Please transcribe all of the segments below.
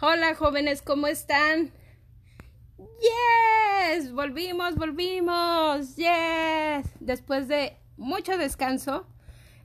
Hola jóvenes, ¿cómo están? Yes, volvimos, volvimos. Yes. Después de mucho descanso,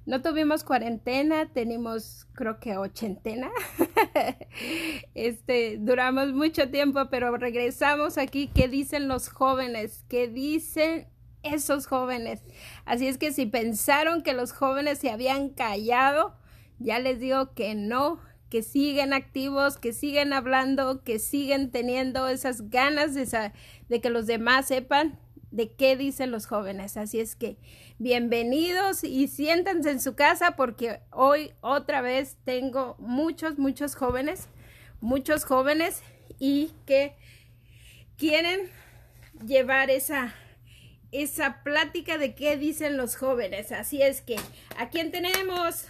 no tuvimos cuarentena, tenemos creo que ochentena. este, duramos mucho tiempo, pero regresamos aquí. ¿Qué dicen los jóvenes? ¿Qué dicen esos jóvenes? Así es que si pensaron que los jóvenes se habían callado, ya les digo que no, que siguen activos, que siguen hablando, que siguen teniendo esas ganas de, que los demás sepan de qué dicen los jóvenes. Así es que bienvenidos y siéntense en su casa porque hoy otra vez tengo muchos, muchos jóvenes, muchos jóvenes y que quieren llevar esa esa plática de qué dicen los jóvenes. Así es que, ¿a quién tenemos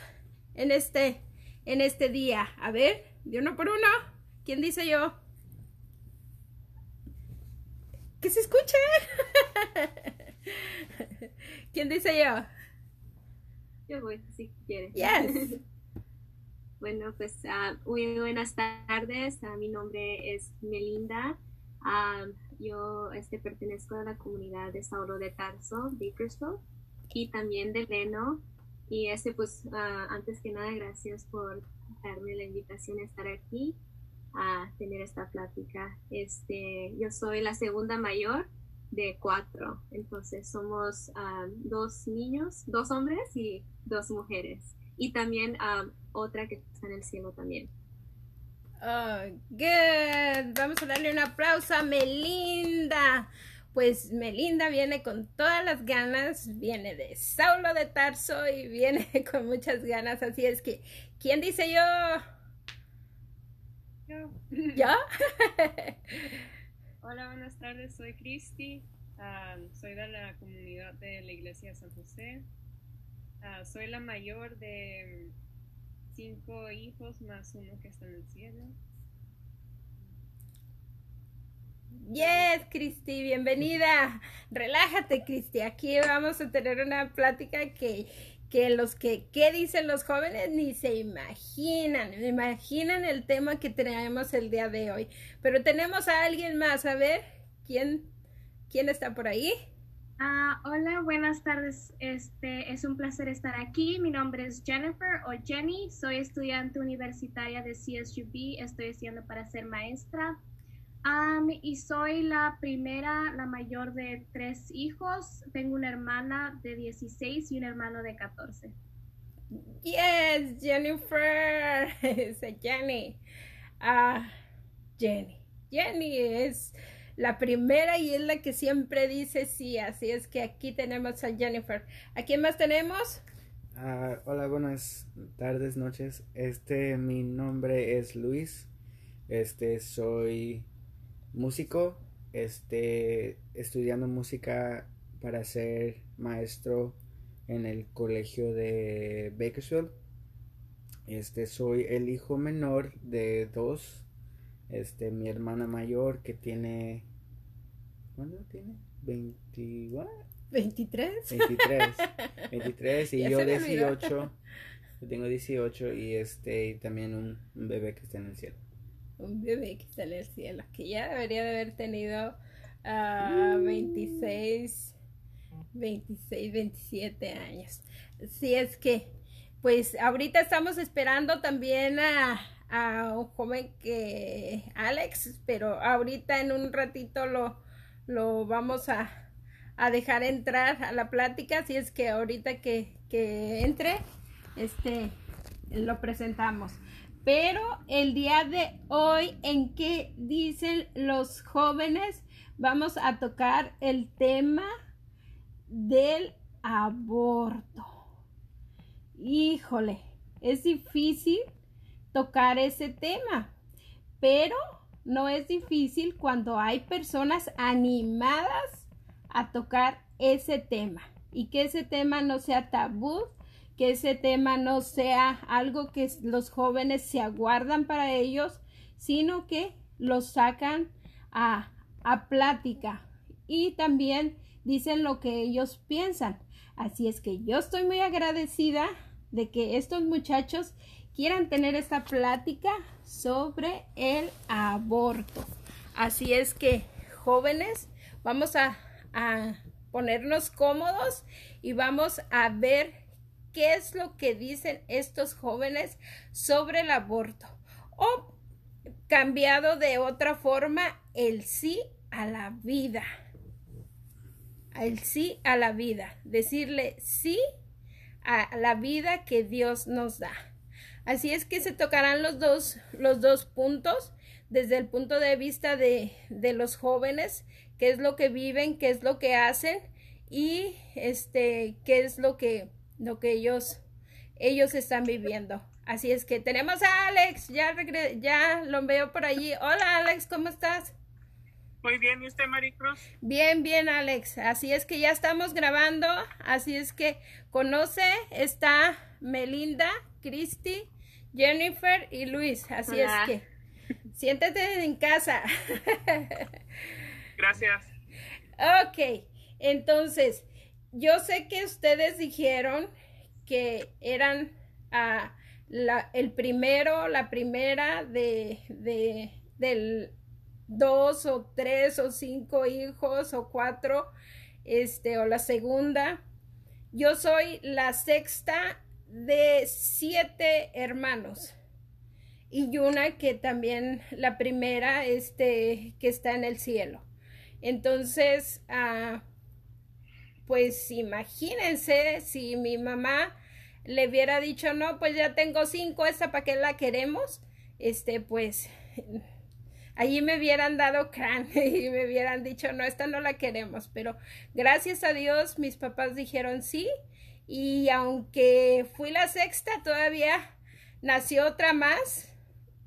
en este en este día? A ver, de uno por uno. ¿Quién dice yo? que se escuche. ¿Quién dice yo? Yo voy, si quieres. Yes. bueno, pues uh, muy buenas tardes. Uh, mi nombre es Melinda. Uh, yo este, pertenezco a la comunidad de Sauro de Tarso, Bakersfield, y también de Leno. Y este, pues, antes que nada, gracias por darme la invitación a estar aquí a tener esta plática. Este, yo soy la segunda mayor de cuatro, entonces somos um, dos niños, dos hombres y dos mujeres. Y también um, otra que está en el cielo también. Oh, good. Vamos a darle un aplauso a Melinda. Pues Melinda viene con todas las ganas, viene de Saulo de Tarso y viene con muchas ganas. Así es que, ¿quién dice yo? ¿Ya? Hola, buenas tardes, soy Cristi, soy de la comunidad de la Iglesia de San José. Ah, soy la mayor de cinco hijos más uno que está en el cielo. Yes, Cristi, bienvenida. Relájate, Cristi. Aquí vamos a tener una plática que que los que, ¿qué dicen los jóvenes? Ni se imaginan, imaginan el tema que traemos el día de hoy. Pero tenemos a alguien más, a ver, ¿quién, quién está por ahí? Ah, hola, buenas tardes. Este es un placer estar aquí. Mi nombre es Jennifer o Jenny. Soy estudiante universitaria de CSUB. Estoy estudiando para ser maestra y soy la primera, la mayor de tres hijos. Tengo una hermana de 16 y un hermano de 14. Yes, Jennifer. Es Jenny. Ah, Jenny. Jenny es la primera y es la que siempre dice sí. Así es que aquí tenemos a Jennifer. ¿A quién más tenemos? Ah, hola, buenas tardes, noches. Este, mi nombre es Luis. Este, soy músico, este, estudiando música para ser maestro en el colegio de Bakersfield. Este, soy el hijo menor de dos. Este, mi hermana mayor que tiene, ¿cuándo tiene? 20, 23. 23. 23 y yo 18. Yo tengo 18 y este, y también un bebé que está en el cielo un bebé que está en el cielo, que ya debería de haber tenido 26, 26, 27 años. Si es que, pues ahorita estamos esperando también a, a un joven que Alex, pero ahorita en un ratito lo, lo vamos a, a dejar entrar a la plática, si es que ahorita que, que entre, este, lo presentamos. Pero el día de hoy, ¿en qué dicen los jóvenes? Vamos a tocar el tema del aborto. Híjole, es difícil tocar ese tema, pero no es difícil cuando hay personas animadas a tocar ese tema y que ese tema no sea tabú, que ese tema no sea algo que los jóvenes se aguardan para ellos, sino que los sacan a, a plática y también dicen lo que ellos piensan. Así es que yo estoy muy agradecida de que estos muchachos quieran tener esta plática sobre el aborto. Así es que, jóvenes, vamos a, a ponernos cómodos y vamos a ver qué es lo que dicen estos jóvenes sobre el aborto. O cambiado de otra forma, el sí a la vida. El sí a la vida. Decirle sí a la vida que Dios nos da. Así es que se tocarán los dos, los dos puntos desde el punto de vista de, de los jóvenes, qué es lo que viven, qué es lo que hacen y este qué es lo que lo que ellos ellos están viviendo. Así es que tenemos a Alex, ya ya lo veo por allí. Hola Alex, ¿cómo estás? Muy bien, ¿y usted, Maricruz? Bien, bien, Alex. Así es que ya estamos grabando. Así es que conoce, está Melinda, Cristi, Jennifer y Luis. Así es que siéntate en casa. Gracias. Ok, entonces, yo sé que ustedes dijeron que eran la, el primero, la primera de, de, del dos o tres o cinco hijos o cuatro, este, o la segunda. Yo soy la sexta de siete hermanos y una que también la primera este que está en el cielo entonces ah, pues imagínense si mi mamá le hubiera dicho no pues ya tengo cinco esa para qué la queremos este pues allí me hubieran dado crán y me hubieran dicho no esta no la queremos pero gracias a Dios mis papás dijeron sí y aunque fui la sexta, todavía nació otra más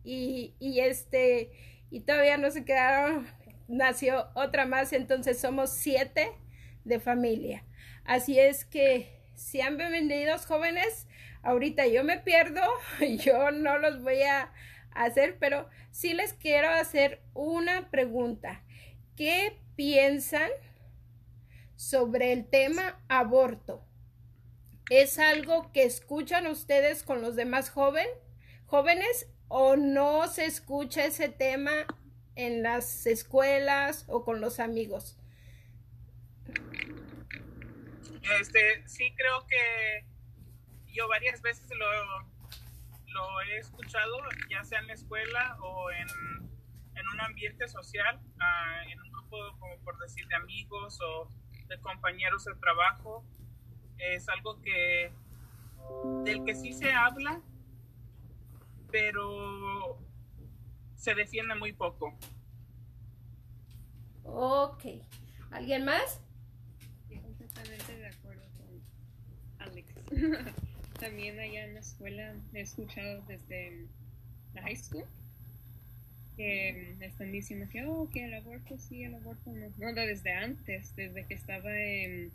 y, y este, y todavía no se quedaron, nació otra más, entonces somos siete de familia. Así es que sean bienvenidos jóvenes. Ahorita yo me pierdo, yo no los voy a hacer, pero sí les quiero hacer una pregunta. ¿Qué piensan sobre el tema aborto? ¿Es algo que escuchan ustedes con los demás joven, jóvenes o no se escucha ese tema en las escuelas o con los amigos? Este, sí creo que yo varias veces lo, lo he escuchado, ya sea en la escuela o en, en un ambiente social, uh, en un grupo, como por decir, de amigos o de compañeros de trabajo es algo que del que sí se habla, pero se defiende muy poco. Ok. ¿Alguien más? completamente de acuerdo con Alex. También allá en la escuela he escuchado desde la high school que están diciendo que, oh, que el aborto sí, el aborto no. No, desde antes, desde que estaba en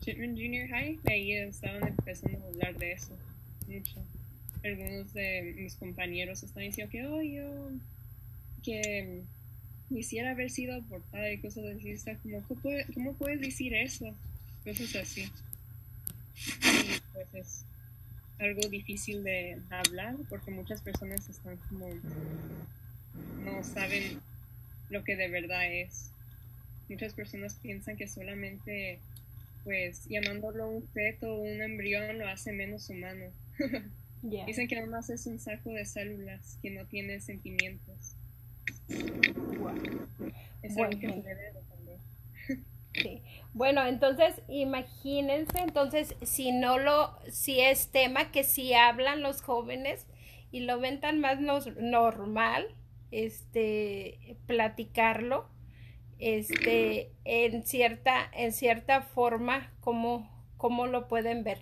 Chipman Junior High, ahí estaban empezando a hablar de eso mucho. Algunos de mis compañeros están diciendo que, oh, yo, que quisiera haber sido abortada y cosas así. Está como, ¿cómo, puedes decir eso? Cosas así. Y pues es algo difícil de hablar porque muchas personas están como, no saben lo que de verdad es. Muchas personas piensan que solamente pues llamándolo un feto o un embrión lo hace menos humano. Dicen que más es un saco de células que no tiene sentimientos. Es algo que se debe Sí. Bueno, entonces imagínense, entonces si no lo, si es tema que si hablan los jóvenes y lo ven tan más normal, este, platicarlo, este, en cierta, en cierta forma, como, como lo pueden ver.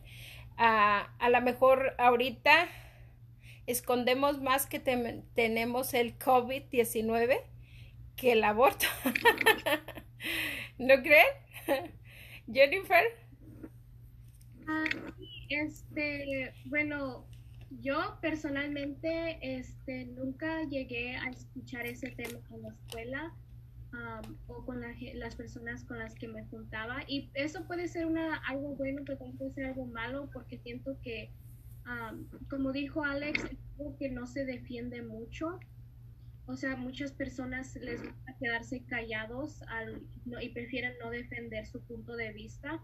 a lo mejor ahorita escondemos más que tenemos el COVID-19 que el aborto. ¿No creen? Jennifer. Ah, este, bueno, yo personalmente este, nunca llegué a escuchar ese tema en la escuela o con las personas con las que me juntaba. Y eso puede ser una, algo bueno, pero también puede ser algo malo porque siento que como dijo Alex, es algo que no se defiende mucho. O sea, muchas personas les gusta quedarse callados al, y prefieren no defender su punto de vista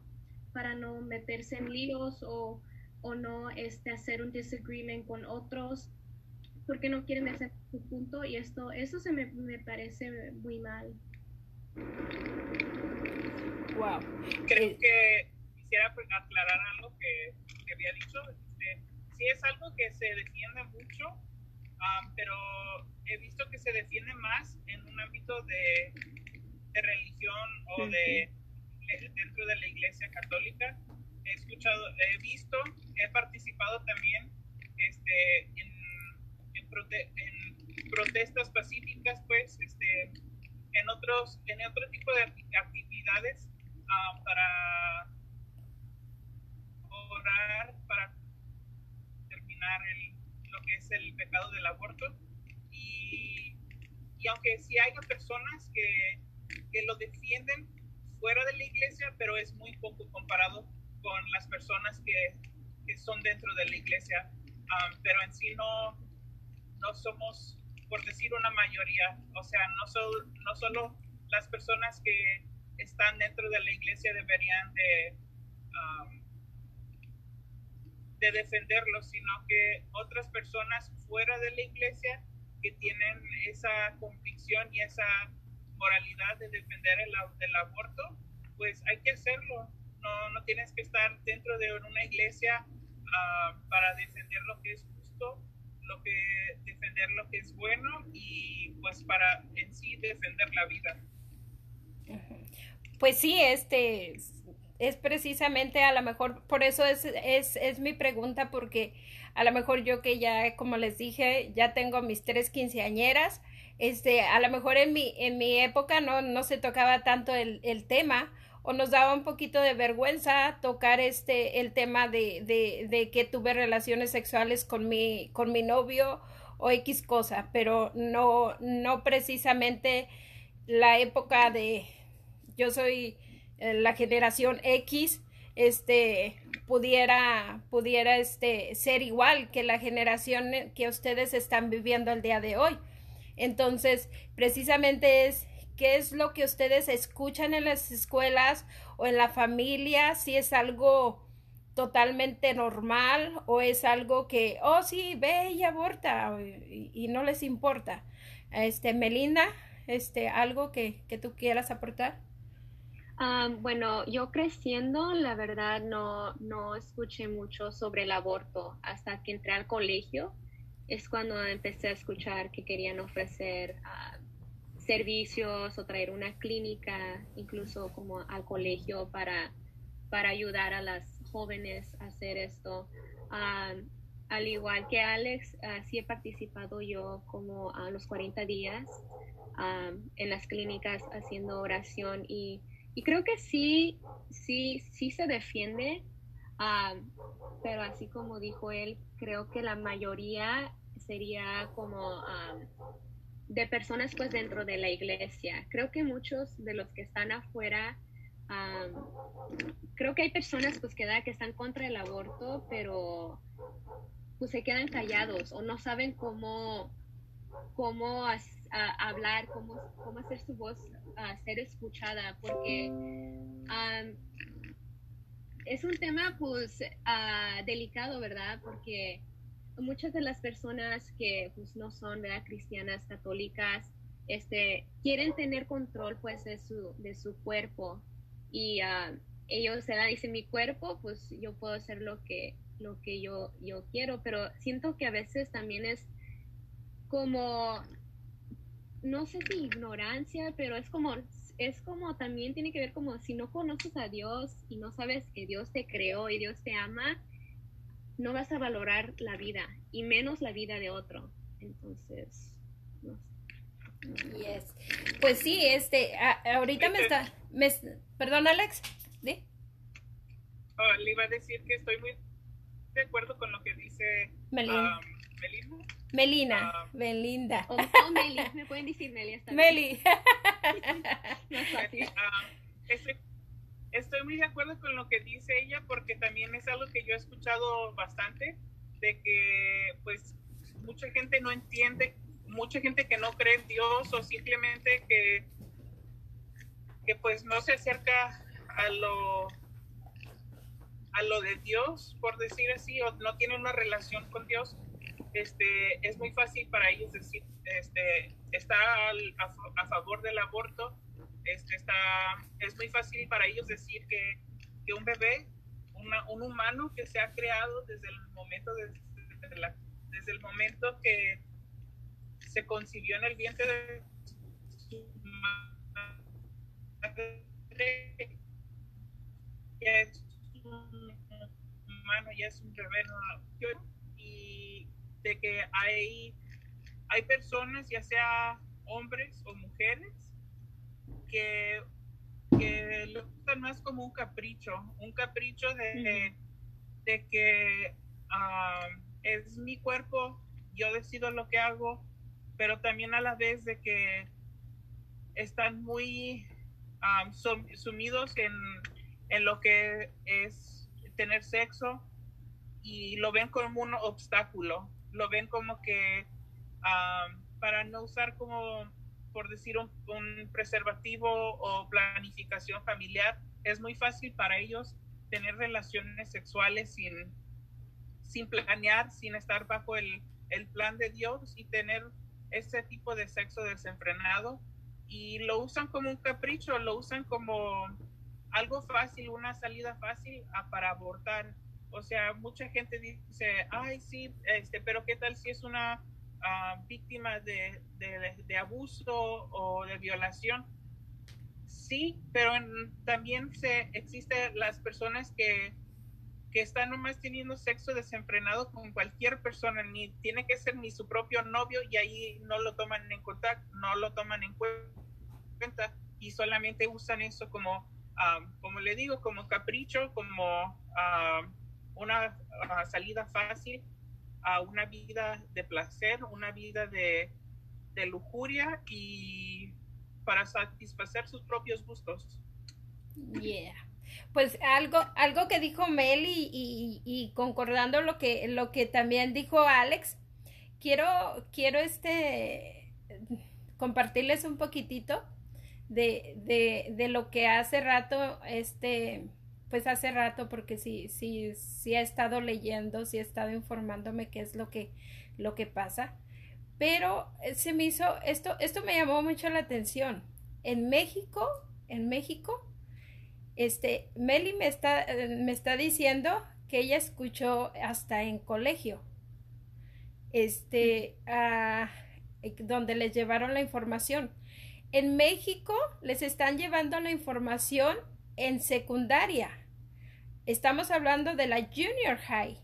para no meterse en líos o, o no este, hacer un disagreement con otros porque no quieren hacer su punto y esto eso se me, me parece muy mal. Wow. Creo eh, que quisiera aclarar algo que, que había dicho. Este, sí es algo que se defiende mucho, um, pero he visto que se defiende más en un ámbito de, de religión o de, dentro de la iglesia católica. He escuchado, he visto, he participado también este, en, en, en protestas pacíficas, pues, este, en otros, en otro tipo de actividades um, para orar, para lo que es el pecado del aborto. Y, y aunque sí hay personas que, que, lo defienden fuera de la iglesia, pero es muy poco comparado con las personas que, que son dentro de la iglesia. Um, pero en sí no, no somos, por decir una mayoría, o sea, no, so, no solo las personas que están dentro de la iglesia deberían de um, de defenderlo, sino que otras personas fuera de la iglesia que tienen esa convicción y esa moralidad de defender el del aborto, pues hay que hacerlo. No, no tienes que estar dentro de una iglesia uh, para defender lo que es justo, lo que defender lo que es bueno y pues para en sí defender la vida. Pues sí, este es precisamente a lo mejor, por eso es, es, es, mi pregunta, porque a lo mejor yo que ya, como les dije, ya tengo mis tres quinceañeras, este, a lo mejor en mi, en mi época no, no se tocaba tanto el, el tema, o nos daba un poquito de vergüenza tocar este, el tema de, de, de que tuve relaciones sexuales con mi, con mi novio o X cosa, pero no, no precisamente la época de, yo soy la generación X este pudiera pudiera este ser igual que la generación que ustedes están viviendo el día de hoy. Entonces, precisamente es qué es lo que ustedes escuchan en las escuelas o en la familia, si es algo totalmente normal o es algo que, oh sí, ve y aborta y, y no les importa. Este, Melinda, este, algo que, que tú quieras aportar bueno, yo creciendo, la verdad no, no escuché mucho sobre el aborto hasta que entré al colegio. Es cuando empecé a escuchar que querían ofrecer ah, servicios o traer una clínica, incluso como al colegio para, para ayudar a las jóvenes a hacer esto. al igual que Alex, uh, sí he participado yo como a los 40 días en las clínicas haciendo oración y y creo que sí, sí, sí se defiende, pero así como dijo él, creo que la mayoría sería como de personas pues dentro de la iglesia. Creo que muchos de los que están afuera, creo que hay personas pues que, da, que están contra el aborto, pero pues se quedan callados o no saben cómo, cómo hablar, cómo, cómo hacer su voz ser escuchada, porque es un tema pues ah, delicado, ¿verdad? Porque muchas de las personas que pues no son ¿verdad? cristianas católicas este quieren tener control pues de su de su cuerpo y uh, ellos se dicen mi cuerpo pues yo puedo hacer lo que lo que yo yo quiero pero siento que a veces también es como no sé si ignorancia, pero es como, es como también tiene que ver como si no conoces a Dios y no sabes que Dios te creó y Dios te ama, no vas a valorar la vida y menos la vida de otro. Entonces, no Yes. Pues sí, este, ahorita me está, me, perdón Alex, ¿sí? Oh, le iba a decir que estoy muy de acuerdo con lo que dice Melina. Um, Melina, ah. Melinda. O, Meli, me pueden decir Meli. Está Meli. Ah, estoy, muy de acuerdo con lo que dice ella porque también es algo que yo he escuchado bastante de que pues mucha gente no entiende, mucha gente que no cree en Dios o simplemente que, que pues no se acerca a lo a lo de Dios, por decir así, o no tiene una relación con Dios, este, es muy fácil para ellos decir, este, está a, favor del aborto, este, está, es muy fácil para ellos decir que, que un bebé, un humano que se ha creado desde el momento de, desde el momento que se concibió en el vientre de su madre, es un humano, ya es un bebé y de que hay, hay personas, ya sea hombres o mujeres, que, que lo usan más como un capricho, un capricho de, de que um, es mi cuerpo, yo decido lo que hago, pero también a la vez de que están muy um, sumidos en, en lo que es tener sexo y lo ven como un obstáculo, lo ven como que para no usar como, por decir, un, preservativo o planificación familiar, es muy fácil para ellos tener relaciones sexuales sin, sin planear, sin estar bajo el, el plan de Dios y tener ese tipo de sexo desenfrenado y lo usan como un capricho, lo usan como algo fácil, una salida fácil para abortar. O sea, mucha gente dice, ay, sí, este, pero ¿qué tal si es una uh, víctima de, de, de, abuso o de violación? Sí, pero también se, existen las personas que que está nomás teniendo sexo desenfrenado con cualquier persona, ni tiene que ser ni su propio novio y ahí no lo toman en contacto, no lo toman en cuenta y solamente usan eso como, como le digo, como capricho, como una salida fácil a una vida de placer, una vida de, de lujuria y para satisfacer sus propios gustos. Yeah pues algo, algo que dijo Meli y, y, concordando lo que, lo que también dijo Alex, quiero, quiero este compartirles un poquitito de, de, de lo que hace rato, este, pues hace rato, porque sí, sí, sí he estado leyendo, sí he estado informándome qué es lo que, lo que pasa. Pero se me hizo, esto, esto me llamó mucho la atención. En México, en México, este, Meli me está, eh, me está diciendo que ella escuchó hasta en colegio, este, eh, donde les llevaron la información. En México les están llevando la información en secundaria. Estamos hablando de la junior high.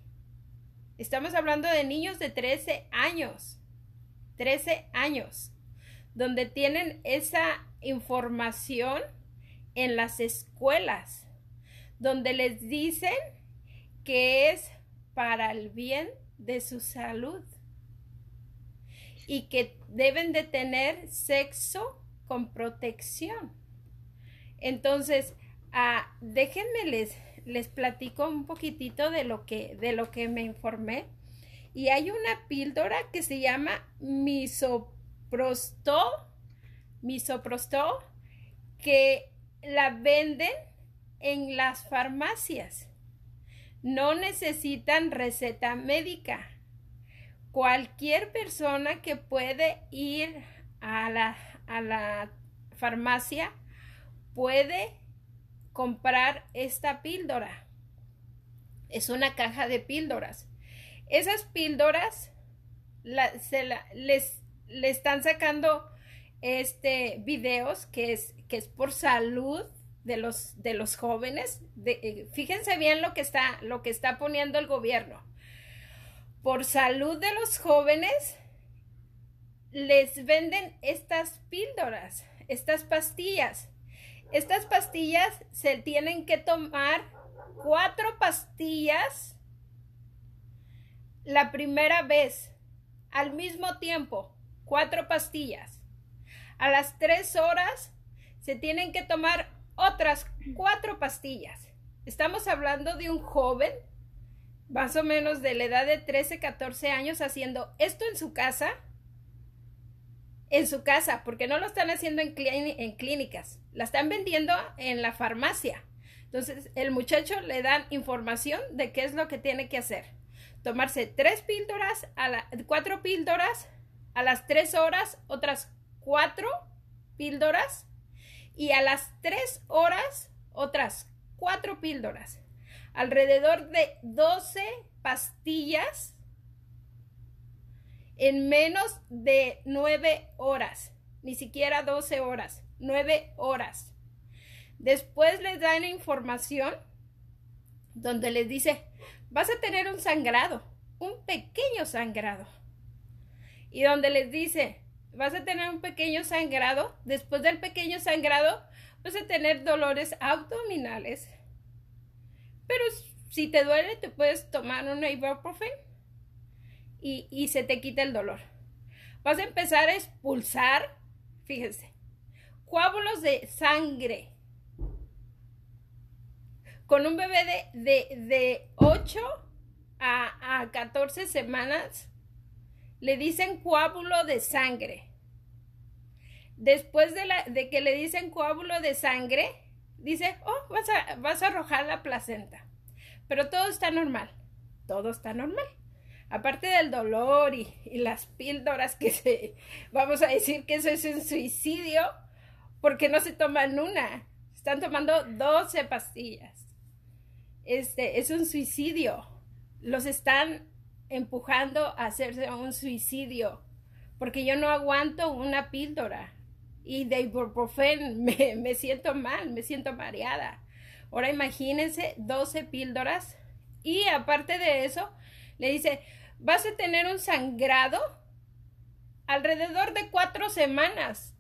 Estamos hablando de niños de 13 años. 13 años. Donde tienen esa información en las escuelas, donde les dicen que es para el bien de su salud y que deben de tener sexo con protección. Entonces, ah, déjenme les, les platico un poquitito de lo que, de lo que me informé. Y hay una píldora que se llama misoprostol, misoprostol, que la venden en las farmacias. No necesitan receta médica. Cualquier persona que puede ir a la, a la farmacia puede comprar esta píldora. Es una caja de píldoras. Esas píldoras se les, le están sacando este videos que es que es por salud de los de los jóvenes eh, fíjense bien lo que está lo que está poniendo el gobierno por salud de los jóvenes les venden estas píldoras estas pastillas estas pastillas se tienen que tomar cuatro pastillas la primera vez al mismo tiempo cuatro pastillas a las tres horas se tienen que tomar otras cuatro pastillas. Estamos hablando de un joven más o menos de la edad de 13, 14 años haciendo esto en su casa, en su casa, porque no lo están haciendo en, en clínicas, la están vendiendo en la farmacia. Entonces, el muchacho le dan información de qué es lo que tiene que hacer. Tomarse tres píldoras, a la, cuatro píldoras, a las tres horas, otras cuatro píldoras, y a las tres horas, otras cuatro píldoras alrededor de 12 pastillas en menos de 9 horas, ni siquiera 12 horas, 9 horas. Después les dan información donde les dice, vas a tener un sangrado, un pequeño sangrado. Y donde les dice, vas a tener un pequeño sangrado, después del pequeño sangrado vas a tener dolores abdominales, pero si te duele, te puedes tomar un ibuprofen y, y se te quita el dolor. Vas a empezar a expulsar, fíjense, coágulos de sangre. Con un bebé de, de, 8 a, a 14 semanas, le dicen coágulo de sangre. Después de, la, de que le dicen coágulo de sangre, dice, oh, vas a, vas a arrojar la placenta. Pero todo está normal, todo está normal. Aparte del dolor y, las píldoras que se, vamos a decir que eso es un suicidio, porque no se toman una, están tomando 12 pastillas. Este es un suicidio. Los están empujando a hacerse un suicidio, porque yo no aguanto una píldora y de ibuprofen me, me siento mal, me siento mareada. Ahora imagínense 12 píldoras y aparte de eso, le dice, vas a tener un sangrado alrededor de cuatro semanas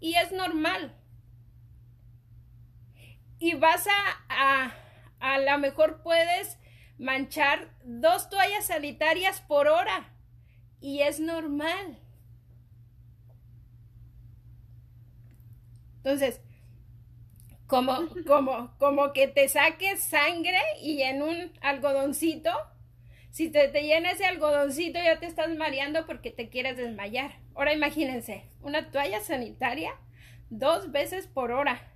y es normal. Y vas a, a, a lo mejor puedes manchar dos toallas sanitarias por hora y es normal. Entonces, como, como, como que te saques sangre y en un algodoncito, si te, te llena ese algodoncito ya te estás mareando porque te quieres desmayar. Ahora imagínense, una toalla sanitaria dos veces por hora.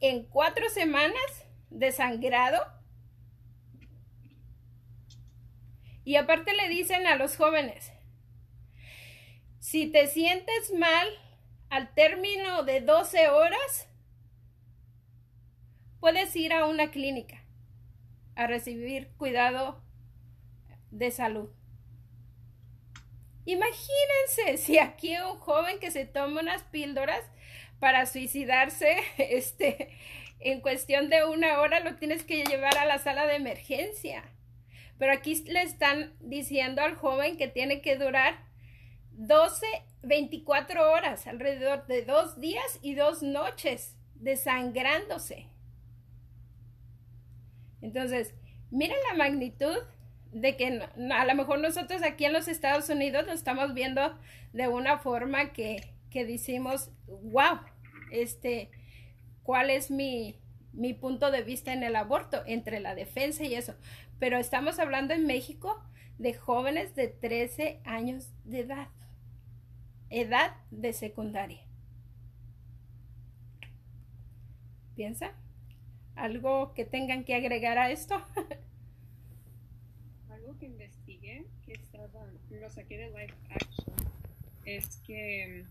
En cuatro semanas de sangrado. Y aparte le dicen a los jóvenes, si te sientes mal al término de 12 horas, puedes ir a una clínica a recibir cuidado de salud. Imagínense si aquí un joven que se toma unas píldoras para suicidarse, este, en cuestión de una hora lo tienes que llevar a la sala de emergencia. Pero aquí le están diciendo al joven que tiene que durar 12, 24 horas, alrededor de dos días y dos noches, desangrándose. Entonces, miren la magnitud de que a lo mejor nosotros aquí en los Estados Unidos lo estamos viendo de una forma que, que decimos, wow, este, ¿cuál es mi, mi punto de vista en el aborto entre la defensa y eso? Pero estamos hablando en México de jóvenes de 13 años de edad, edad de secundaria. ¿Piensa? ¿Algo que tengan que agregar a esto? Que investigué, que estaba, lo saqué de Life Action, es que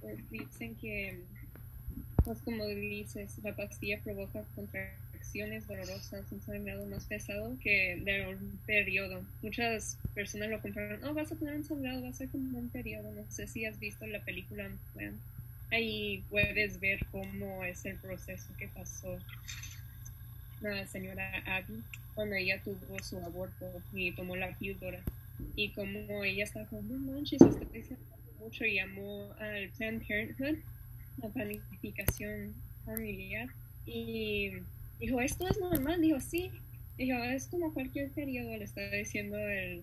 pues, dicen que, pues como dices, la pastilla provoca contracciones dolorosas, un sangrado más pesado que de un periodo. Muchas personas lo compraron, oh, vas a tener un sangrado, va a ser como un periodo. No sé si has visto la película ahí puedes ver cómo es el proceso que pasó la señora Abby cuando ella tuvo su aborto y tomó la píldora. Y como ella estaba como no manches estoy mucho llamó al Planned Parenthood la planificación familiar y dijo esto es normal dijo sí dijo es como cualquier periodo le está diciendo el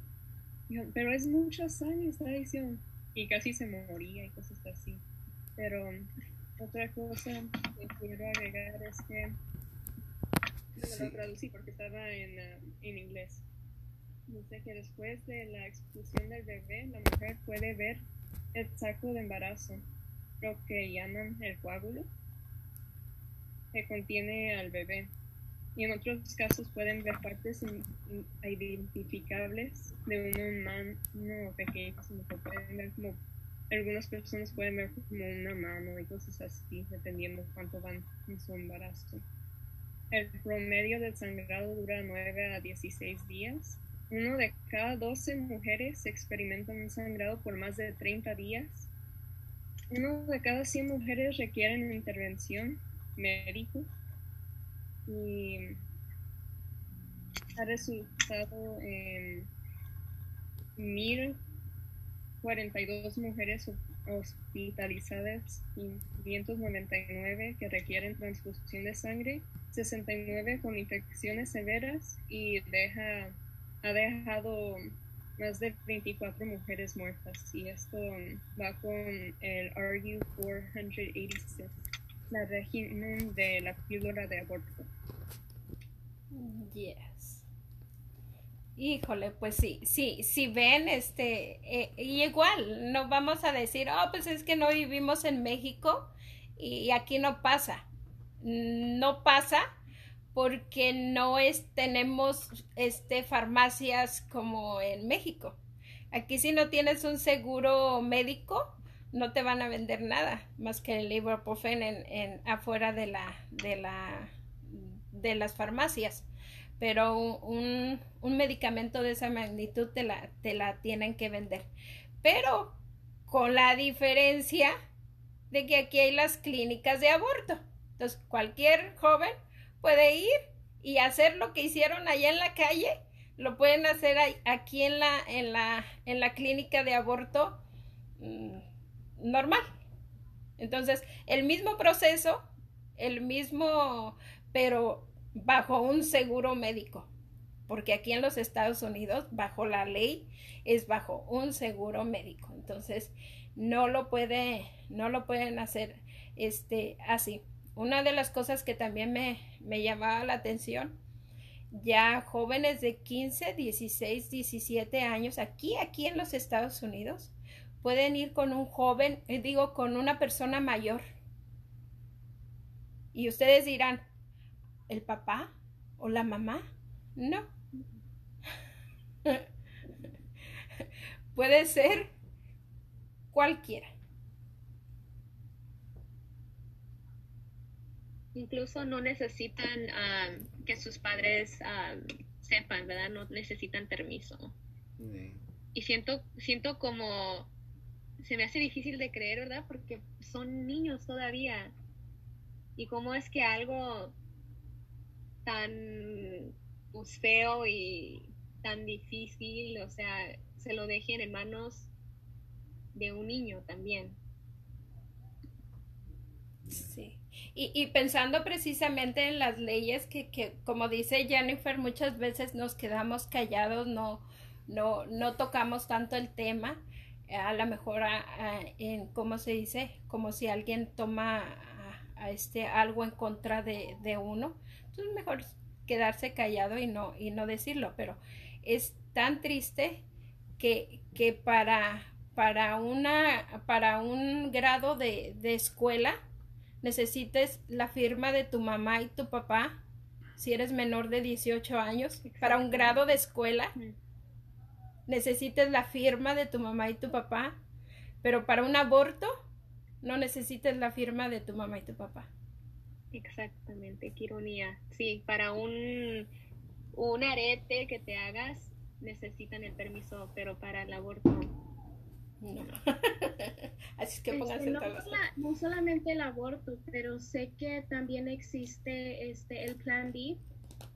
dijo, pero es mucha sangre está diciendo y casi se moría y cosas así. Pero otra cosa que quiero agregar es que lo traducí porque estaba en, ah, en inglés. Dice que después de la expulsión del bebé, la mujer puede ver el saco de embarazo, lo que llaman el coágulo, que contiene al bebé. Y en otros casos pueden ver partes identificables de un humano pequeño, pueden ver como algunas personas pueden ver como una mano y cosas así, dependiendo cuánto van en su embarazo. El promedio del sangrado dura 9 a 16 días. Uno de cada 12 mujeres experimentan un sangrado por más de 30 días. Uno de cada 100 mujeres requieren intervención médica y ha resultado en 1042 mujeres hospitalizadas y 599 que requieren transfusión de sangre, 69 con infecciones severas y deja, ha dejado más de 24 mujeres muertas y esto va con el RU 486 la régimen de la píldora de aborto. Yes. Híjole, pues sí, sí, si ven, este, eh, y igual, no vamos a decir, oh, pues es que no vivimos en México y, aquí no pasa. No pasa porque no es, tenemos, este, farmacias como en México. Aquí si no tienes un seguro médico, no te van a vender nada más que el ibuprofen en, en afuera de la de la de las farmacias pero un, un, medicamento de esa magnitud te la, te la tienen que vender pero con la diferencia de que aquí hay las clínicas de aborto entonces cualquier joven puede ir y hacer lo que hicieron allá en la calle lo pueden hacer aquí en la en la en la clínica de aborto mm, normal. Entonces, el mismo proceso, el mismo, pero bajo un seguro médico. Porque aquí en los Estados Unidos, bajo la ley, es bajo un seguro médico. Entonces, no lo puede, no lo pueden hacer este así. Una de las cosas que también me, me llamaba la atención, ya jóvenes de 15, 16, 17 años, aquí, aquí en los Estados Unidos, pueden ir con un joven, eh, digo, con una persona mayor. Y ustedes dirán, ¿el papá o la mamá? No. Puede ser cualquiera. Incluso no necesitan que sus padres sepan, ¿verdad? No necesitan permiso. Y siento, siento como se me hace difícil de creer, ¿verdad? Porque son niños todavía. Y cómo es que algo tan pues, feo y tan difícil, o sea, se lo dejen en manos de un niño también. Sí. Y, y pensando precisamente en las leyes que, que, como dice Jennifer, muchas veces nos quedamos callados, no, no, no tocamos tanto el tema a lo mejor en cómo se dice como si alguien toma a, este algo en contra de, de, uno entonces mejor quedarse callado y no y no decirlo pero es tan triste que, que para para una para un grado de, de escuela necesites la firma de tu mamá y tu papá si eres menor de 18 años para un grado de escuela necesites la firma de tu mamá y tu papá, pero para un aborto no necesites la firma de tu mamá y tu papá. Exactamente, qué ironía. Sí, para un, un arete que te hagas necesitan el permiso, pero para el aborto no. Así es que este, pónganse no, no, solamente el aborto, pero sé que también existe este el plan B,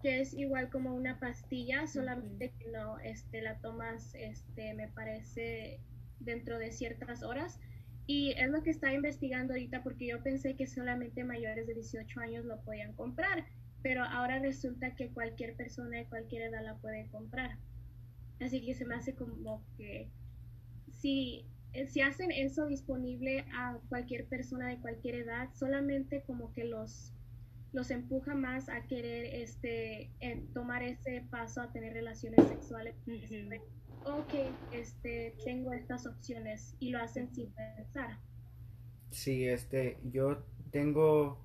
que es igual como una pastilla, solamente que no este, la tomas, este, me parece, dentro de ciertas horas. Y es lo que está investigando ahorita porque yo pensé que solamente mayores de 18 años lo podían comprar, pero ahora resulta que cualquier persona de cualquier edad la puede comprar. Así que se me hace como que si, si hacen eso disponible a cualquier persona de cualquier edad, solamente como que los los empuja más a querer este, tomar ese paso a tener relaciones sexuales. Ok, este, tengo estas opciones y lo hacen sin pensar. Sí, este, yo tengo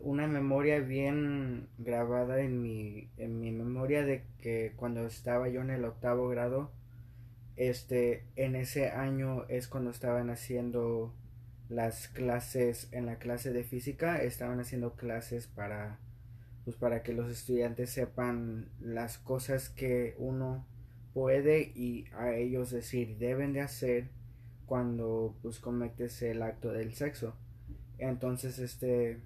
una memoria bien grabada en mi, en mi memoria de que cuando estaba yo en el octavo grado, este, en ese año es cuando estaban haciendo las clases, en la clase de física, estaban haciendo clases para, pues para que los estudiantes sepan las cosas que uno puede y a ellos decir deben de hacer cuando pues cometes el acto del sexo. Entonces, este,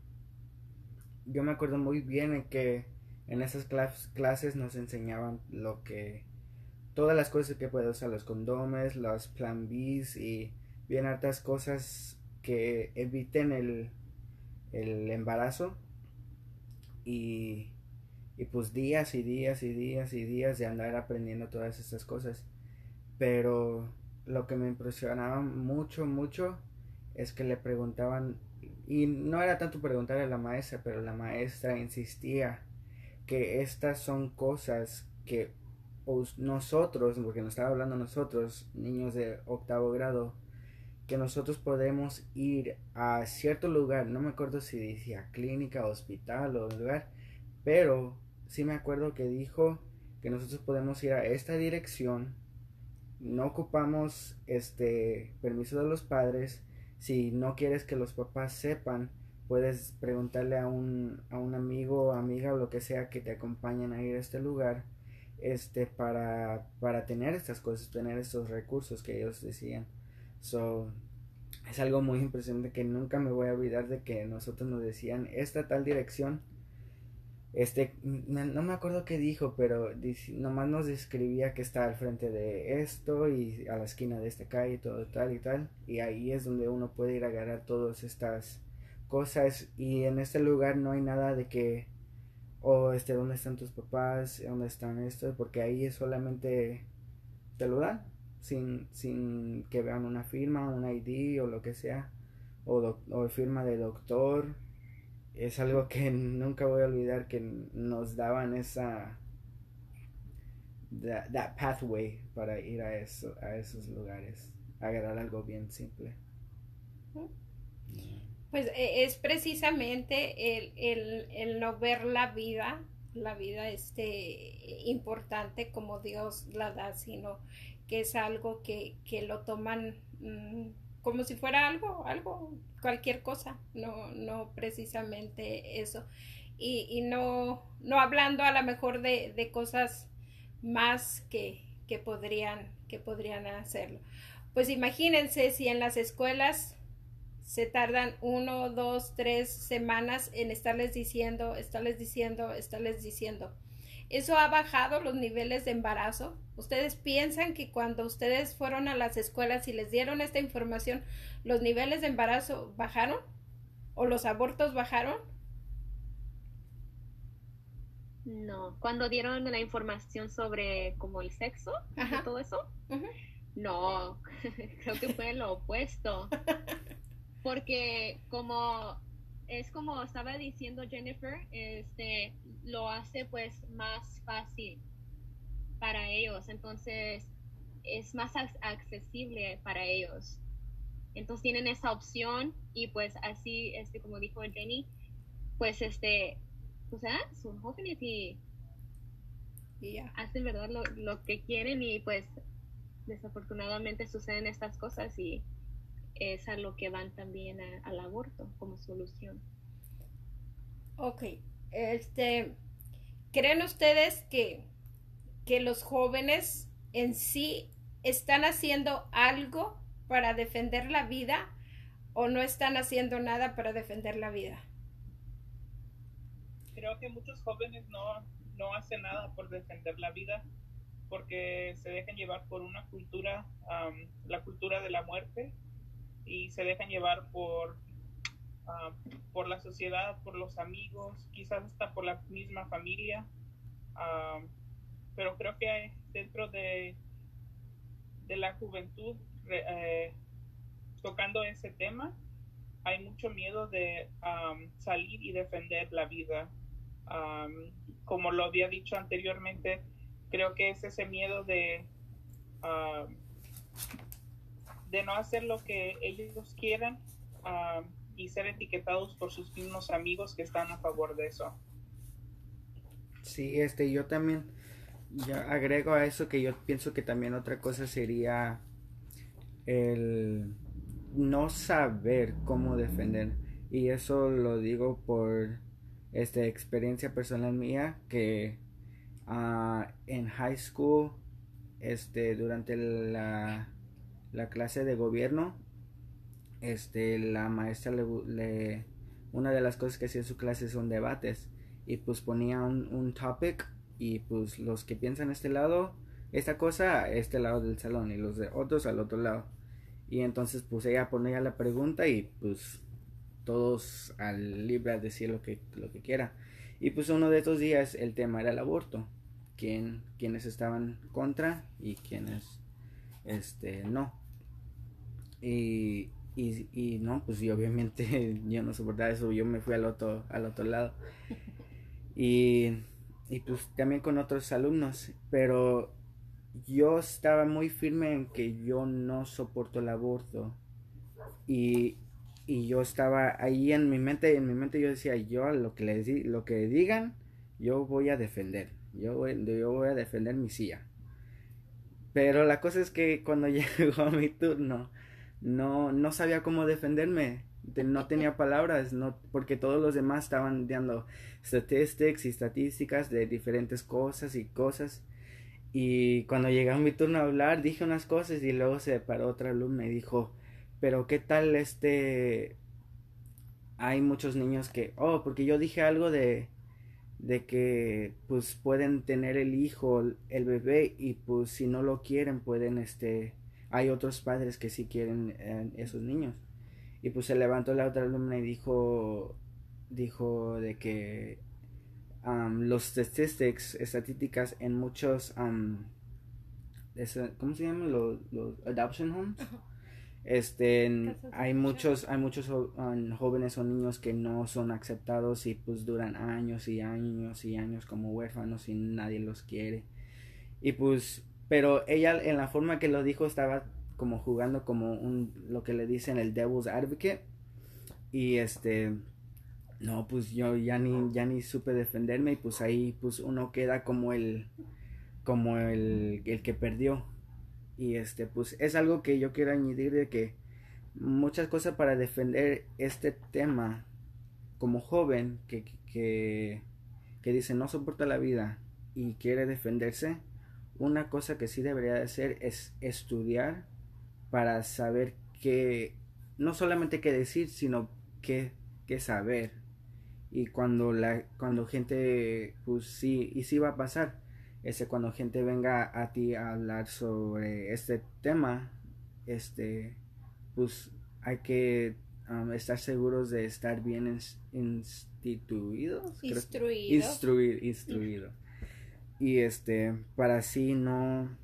yo me acuerdo muy bien que en esas clases nos enseñaban lo que todas las cosas que puedo usar los condones los plan Bs y bien hartas cosas que eviten el, el embarazo y, y pues días y días y días y días de andar aprendiendo todas estas cosas. Pero lo que me impresionaba mucho mucho es que le preguntaban y no era tanto preguntarle a la maestra, pero la maestra insistía que estas son cosas que nosotros, porque nos estaba hablando nosotros, niños de octavo grado, que nosotros podemos ir a cierto lugar, no me acuerdo si decía clínica, hospital o lugar, pero sí me acuerdo que dijo que nosotros podemos ir a esta dirección, no ocupamos este permiso de los padres, si no quieres que los papás sepan, puedes preguntarle a un, a un amigo, amiga o lo que sea que te acompañen a ir a este lugar este para, para tener estas cosas, tener estos recursos que ellos decían. So, es algo muy impresionante que nunca me voy a olvidar de que nosotros nos decían esta tal dirección este, no me acuerdo qué dijo, pero nomás nos describía que está al frente de esto y a la esquina de esta calle todo tal y tal. Y ahí es donde uno puede ir a agarrar todas estas cosas. Y en este lugar no hay nada de que, oh, este, ¿dónde están tus papás? ¿Dónde están estos? Porque ahí es solamente te lo dan, sin, sin que vean una firma, un ID o lo que sea, o, o firma de doctor es algo que nunca voy a olvidar que nos daban esa that, pathway para ir a eso a esos lugares agarrar algo bien simple. Pues e, es precisamente el, el, el, no ver la vida la vida este importante como Dios la da sino que es algo que, que lo toman mm, como si fuera algo, algo, cualquier cosa, no, no precisamente eso. Y, y no, no hablando a lo mejor de, de cosas más que, que, podrían, que podrían hacerlo. Pues imagínense si en las escuelas se tardan uno, dos, tres semanas en estarles diciendo, estarles diciendo, estarles diciendo. ¿Eso ha bajado los niveles de embarazo? ¿Ustedes piensan que cuando ustedes fueron a las escuelas y les dieron esta información, los niveles de embarazo bajaron? ¿O los abortos bajaron? No, cuando dieron la información sobre como el sexo y todo eso, no, creo que fue lo opuesto. Porque como es como estaba diciendo Jennifer, este lo hace pues más fácil para ellos, entonces es más accesible para ellos. Entonces tienen esa opción y pues así, este, como dijo Jenny, pues este, pues ah, son jóvenes y hacen verdad lo, lo, que quieren y pues desafortunadamente suceden estas cosas y es a lo que van también al aborto como solución. Ok, este, ¿creen ustedes que, que los jóvenes en sí están haciendo algo para defender la vida o no están haciendo nada para defender la vida? Creo que muchos jóvenes no, no hacen nada por defender la vida porque se dejan llevar por una cultura, la cultura de la muerte, y se dejan llevar por Ah, por la sociedad, por los amigos, quizás hasta por la misma familia. Ah, pero creo que dentro de, de la juventud, eh, tocando ese tema, hay mucho miedo de salir y defender la vida. como lo había dicho anteriormente, creo que es ese miedo de, de no hacer lo que ellos quieran y ser etiquetados por sus mismos amigos que están a favor de eso. Sí, este, yo también ya agrego a eso que yo pienso que también otra cosa sería el no saber cómo defender y eso lo digo por esta experiencia personal mía que ah, en high school este durante la, la clase de gobierno este la maestra le, una de las cosas que hacía en su clase son debates y pues ponía un, un topic y pues los que piensan este lado esta cosa este lado del salón y los de otros al otro lado. Y entonces pues ella ponía la pregunta y pues todos al libre a decir lo que lo que quiera. Y pues uno de estos días el tema era el aborto quién quienes estaban contra y quienes este no y, y, y no pues y obviamente yo no soportaba eso yo me fui al otro al otro lado y, y pues también con otros alumnos, pero yo estaba muy firme en que yo no soporto el aborto y, y yo estaba ahí en mi mente, en mi mente yo decía, yo lo que les lo que digan, yo voy a defender, yo voy, yo voy a defender mi silla. Pero la cosa es que cuando llegó mi turno, no, no sabía cómo defenderme no tenía palabras, no, porque todos los demás estaban dando statistics y estadísticas de diferentes cosas y cosas. Y cuando llegó mi turno a hablar, dije unas cosas y luego se paró otra alumna y dijo, pero qué tal este... Hay muchos niños que, oh, porque yo dije algo de, de que pues pueden tener el hijo, el bebé y pues si no lo quieren pueden, este, hay otros padres que sí quieren eh, esos niños. Y pues se levantó la otra alumna y dijo, dijo de que los statistics, estadísticas en muchos, ¿cómo se llaman? Los, adoption homes. Este, hay muchos, hay muchos jóvenes o niños que no son aceptados y pues duran años y años y años como huérfanos y nadie los quiere. Y pues, pero ella en la forma que lo dijo estaba como jugando como un lo que le dicen el devil's advocate. Y este no pues yo ya ni ya ni supe defenderme y pues ahí pues uno queda como el como el, el que perdió. Y este pues es algo que yo quiero añadir de que muchas cosas para defender este tema como joven que, que, que dice no soporta la vida y quiere defenderse una cosa que sí debería de hacer es estudiar para saber qué, no solamente qué decir, sino qué, qué saber. Y cuando la, cuando gente, pues sí, y sí va a pasar, ese cuando gente venga a ti a hablar sobre este tema, este, pues hay que um, estar seguros de estar bien instituidos. Instruido. instruido. Y este, para así no,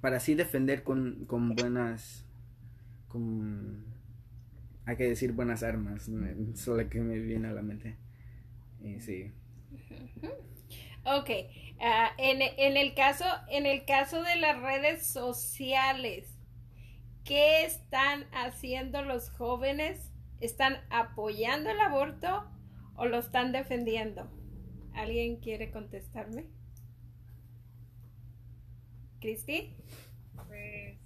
para así defender con, con buenas, con, hay que decir buenas armas, solo que me viene a la mente. Y sí. Ok, ah, en, en, el caso, en el caso de las redes sociales, ¿qué están haciendo los jóvenes? ¿Están apoyando el aborto o lo están defendiendo? ¿Alguien quiere contestarme? ¿Cristi? Pues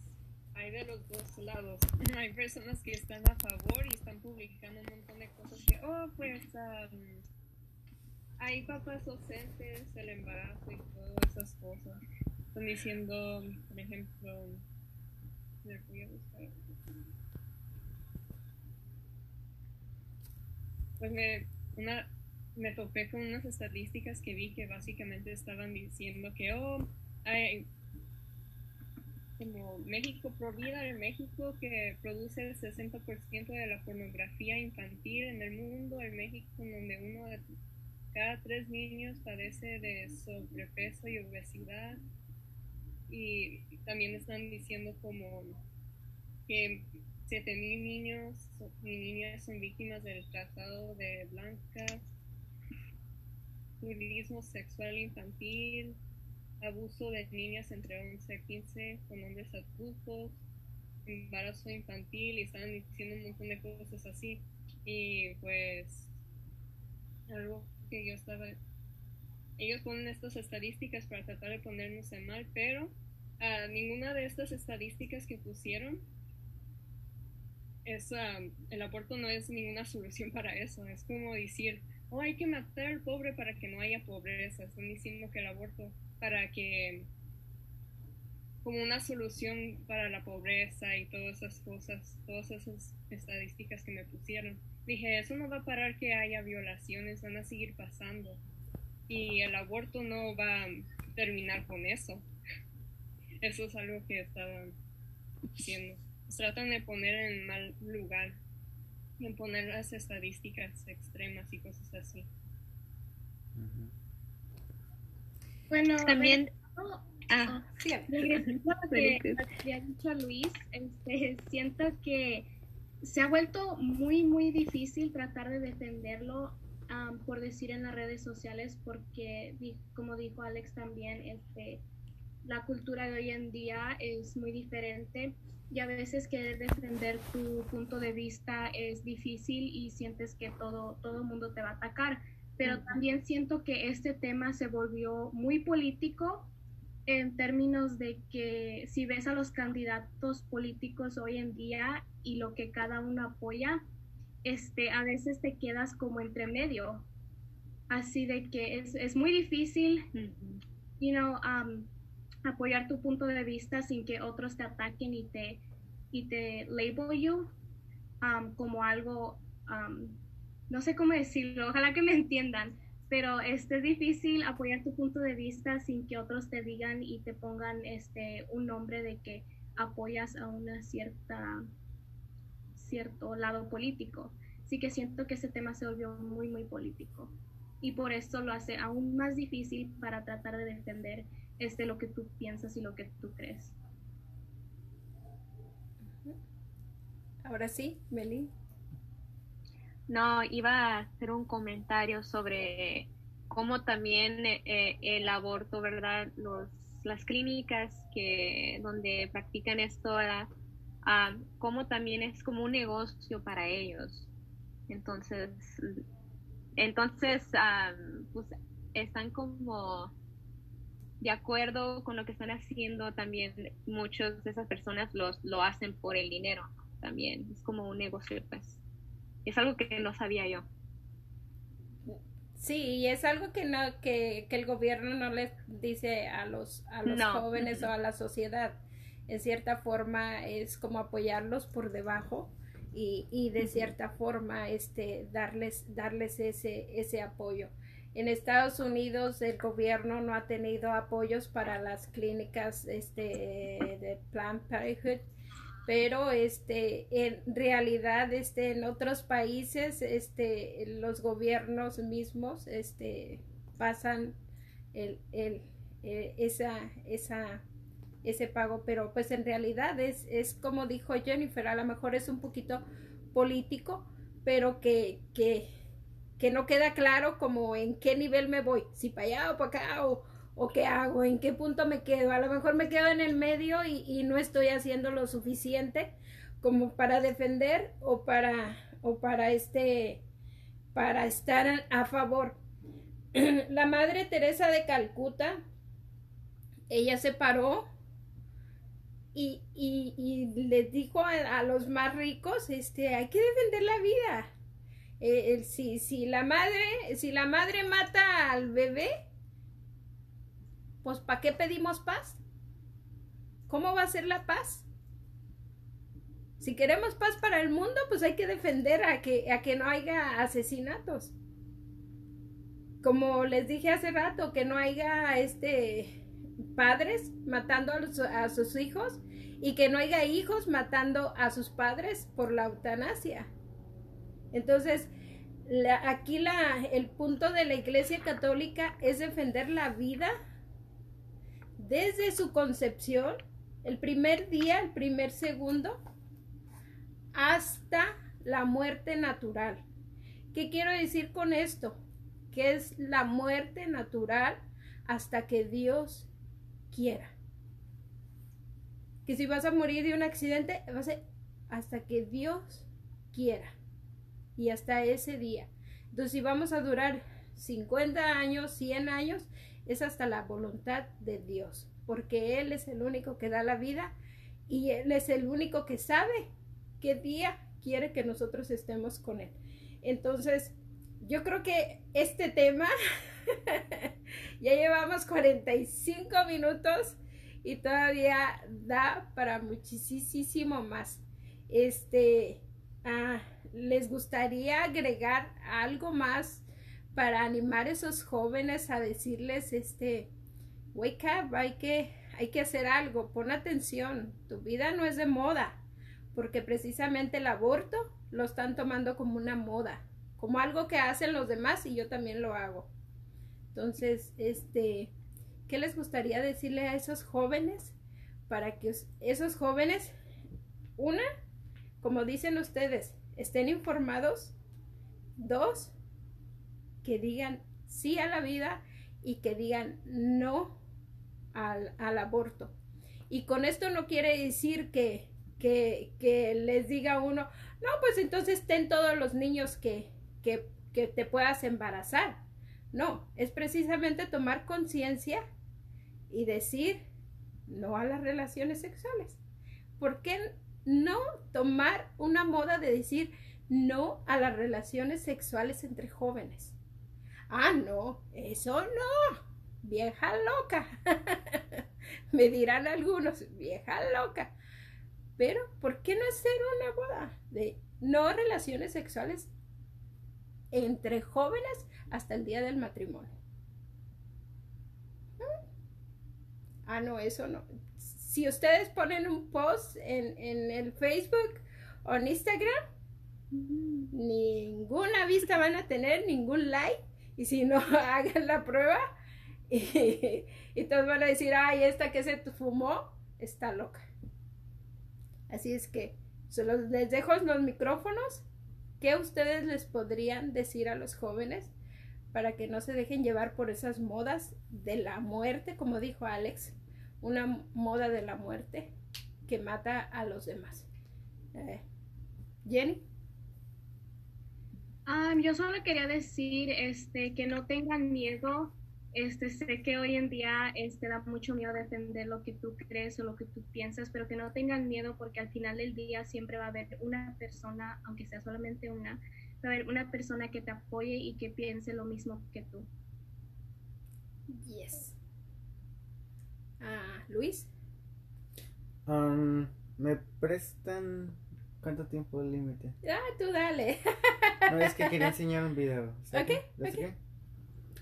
hay de los dos lados. Hay personas que están a favor y están publicando un montón de cosas que, oh, pues hay papás ausentes, el embarazo y todas esas cosas. Están diciendo, por ejemplo, voy a buscar. Pues me, una, me topé con unas estadísticas que vi que básicamente estaban diciendo que, oh, hay como México Provida en México que produce el 60% de la pornografía infantil en el mundo, en México donde uno de cada tres niños padece de sobrepeso y obesidad. Y también están diciendo como que 7.000 niños y niñas son víctimas del tratado de blancas, turismo sexual infantil, abuso de niñas entre 11 y 15 con hombres adultos, embarazo infantil y estaban diciendo un montón de cosas así. Y pues algo que yo estaba... Ellos ponen estas estadísticas para tratar de ponernos en mal, pero uh, ninguna de estas estadísticas que pusieron es, el aborto no es ninguna solución para eso. Es como decir, oh, hay que matar al pobre para que no haya pobreza. Están diciendo que el aborto para que como una solución para la pobreza y todas esas cosas, todas esas estadísticas que me pusieron. Dije, eso no va a parar que haya violaciones, van a seguir pasando. Y el aborto no va a terminar con eso. Eso es algo que estaban diciendo. Tratan de poner en mal lugar, en poner las estadísticas extremas y cosas así. Bueno, también Ah, sí, regresando a lo que había dicho Luis, este, siento que se ha vuelto muy, muy difícil tratar de defenderlo, por decir en las redes sociales, porque, como dijo Alex también, este, la cultura de hoy en día es muy diferente y a veces querer defender tu punto de vista es difícil y sientes que todo todo el mundo te va a atacar. Pero también siento que este tema se volvió muy político en términos de que si ves a los candidatos políticos hoy en día y lo que cada uno apoya, este, a veces te quedas como entre medio. Así de que es, es muy difícil, you know, um, apoyar tu punto de vista sin que otros te ataquen y te, y te label you um, como algo, um, no sé cómo decirlo, ojalá que me entiendan, pero es difícil apoyar tu punto de vista sin que otros te digan y te pongan este, un nombre de que apoyas a una cierta cierto lado político. Así que siento que ese tema se volvió muy, muy político. Y por eso lo hace aún más difícil para tratar de defender este, lo que tú piensas y lo que tú crees. Ahora sí, Meli. No, iba a hacer un comentario sobre cómo también eh, el aborto, ¿verdad? Los, las clínicas que donde practican esto, uh, cómo también es como un negocio para ellos. Entonces, entonces, pues están como de acuerdo con lo que están haciendo también muchas de esas personas los, lo hacen por el dinero también. Es como un negocio, pues es algo que no sabía yo. Sí, y es algo que no que, el gobierno no les dice a los a los jóvenes o a la sociedad. En cierta forma es como apoyarlos por debajo y, y de cierta forma este darles darles ese ese apoyo. En Estados Unidos el gobierno no ha tenido apoyos para las clínicas este de Planned Parenthood pero este en realidad este en otros países este los gobiernos mismos este pasan el, el, eh, esa esa ese pago pero pues en realidad es, es como dijo Jennifer a lo mejor es un poquito político pero que, que, que no queda claro como en qué nivel me voy si para allá o para acá o, ¿O qué hago? ¿En qué punto me quedo? A lo mejor me quedo en el medio y, no estoy haciendo lo suficiente como para defender o para, o para este, para estar a favor. La madre Teresa de Calcuta, ella se paró y, y, les dijo a, los más ricos, este, hay que defender la vida. Eh, si, si la madre, si la madre mata al bebé, pues ¿para qué pedimos paz? ¿Cómo va a ser la paz? Si queremos paz para el mundo, pues hay que defender a que, a que no haya asesinatos. Como les dije hace rato, que no haya este padres matando a, sus hijos y que no haya hijos matando a sus padres por la eutanasia. Entonces, aquí el punto de la Iglesia Católica es defender la vida desde su concepción, el primer día, el primer segundo, hasta la muerte natural. ¿Qué quiero decir con esto? Que es la muerte natural hasta que Dios quiera. Que si vas a morir de un accidente, va a ser hasta que Dios quiera. Y hasta ese día. Entonces, si vamos a durar 50 años, 100 años, es hasta la voluntad de Dios. Porque Él es el único que da la vida y Él es el único que sabe qué día quiere que nosotros estemos con Él. Entonces, yo creo que este tema ya llevamos 45 minutos y todavía da para muchísimo más. Este, ah, ¿les gustaría agregar algo más para animar a esos jóvenes a decirles, este, wake up, hay que, hay que hacer algo, pon atención, tu vida no es de moda, porque precisamente el aborto lo están tomando como una moda, como algo que hacen los demás y yo también lo hago. Entonces, este, ¿qué les gustaría decirle a esos jóvenes para que esos jóvenes, una, como dicen ustedes, estén informados, dos, que digan sí a la vida y que digan no al, al aborto. Y con esto no quiere decir que, que, que les diga uno, no, pues entonces ten todos los niños que, que, que te puedas embarazar. No, es precisamente tomar conciencia y decir no a las relaciones sexuales. ¿Por qué no tomar una moda de decir no a las relaciones sexuales entre jóvenes? Ah, no, eso no, vieja loca. Me dirán algunos, vieja loca. Pero, ¿por qué no hacer una boda de no relaciones sexuales entre jóvenes hasta el día del matrimonio? ¿Mm? Ah, no, eso no. Si ustedes ponen un post en, en el Facebook o en Instagram, ninguna vista van a tener, ningún like. Y si no, hagan la prueba y, y van a decir, ay, esta que se fumó está loca. Así es que solo les dejo los micrófonos. ¿Qué ustedes les podrían decir a los jóvenes para que no se dejen llevar por esas modas de la muerte, como dijo Alex, una moda de la muerte que mata a los demás? Eh, Jenny. Ah, yo solo quería decir este, que no tengan miedo este, sé que hoy en día este, da mucho miedo defender lo que tú crees o lo que tú piensas, pero que no tengan miedo porque al final del día siempre va a haber una persona, aunque sea solamente una, va a haber una persona que te apoye y que piense lo mismo que tú. Yes. Ah, Luis. Um, ¿Me prestan cuánto tiempo el límite? Ah, tú dale. no, es que quería enseñar un video. Ok, ok.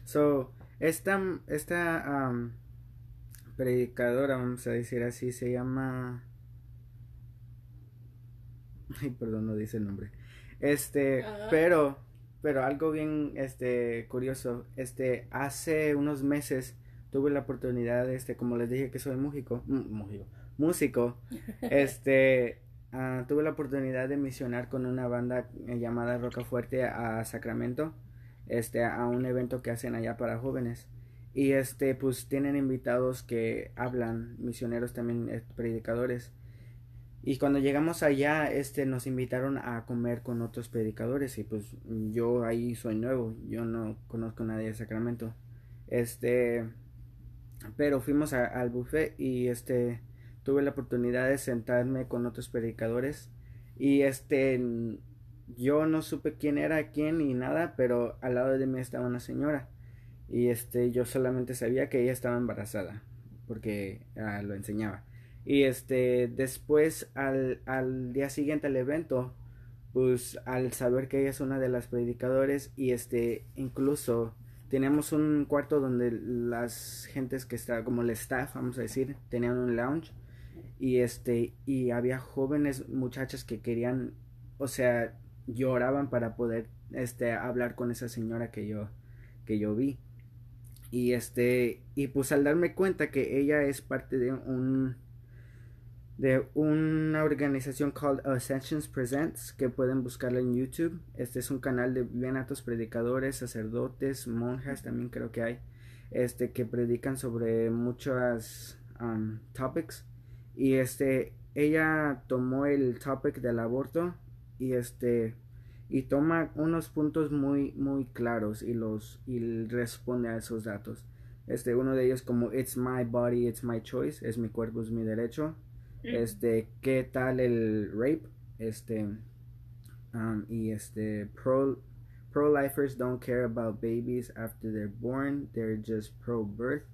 So, esta, esta predicadora, vamos a decir así, se llama... Ay, perdón, no dice el nombre. Este, pero, pero algo bien, este, curioso, este, hace unos meses tuve la oportunidad, este, como les dije que soy músico, músico, músico, este, ah, tuve la oportunidad de misionar con una banda llamada Roca Fuerte a Sacramento este, a un evento que hacen allá para jóvenes. Y este, pues tienen invitados que hablan, misioneros también, eh, predicadores. Y cuando llegamos allá, este, nos invitaron a comer con otros predicadores y pues yo ahí soy nuevo, yo no conozco a nadie de Sacramento. Este, pero fuimos al buffet y este, tuve la oportunidad de sentarme con otros predicadores y este, yo no supe quién era quién ni nada, pero al lado de mí estaba una señora. Y este, yo solamente sabía que ella estaba embarazada, porque ah, lo enseñaba. Y este, después al, al día siguiente al evento, pues al saber que ella es una de las predicadores y este, incluso teníamos un cuarto donde las gentes que estaban, como el staff, vamos a decir, tenían un lounge y este, y había jóvenes muchachas que querían, o sea, lloraban para poder este hablar con esa señora que yo que yo vi y este y pues al darme cuenta que ella es parte de un de una organización called Ascensions Presents que pueden buscarla en YouTube. Este es un canal de bien altos predicadores, sacerdotes, monjas también creo que hay, este que predican sobre muchas um, topics y este ella tomó el topic del aborto y este y toma unos puntos muy muy claros y los y responde a esos datos. Este uno de ellos como it's my body, it's my choice, es mi cuerpo, es mi derecho este, qué tal el rape, este, um, y este, pro, pro-lifers don't care about babies after they're born, they're just pro-birth.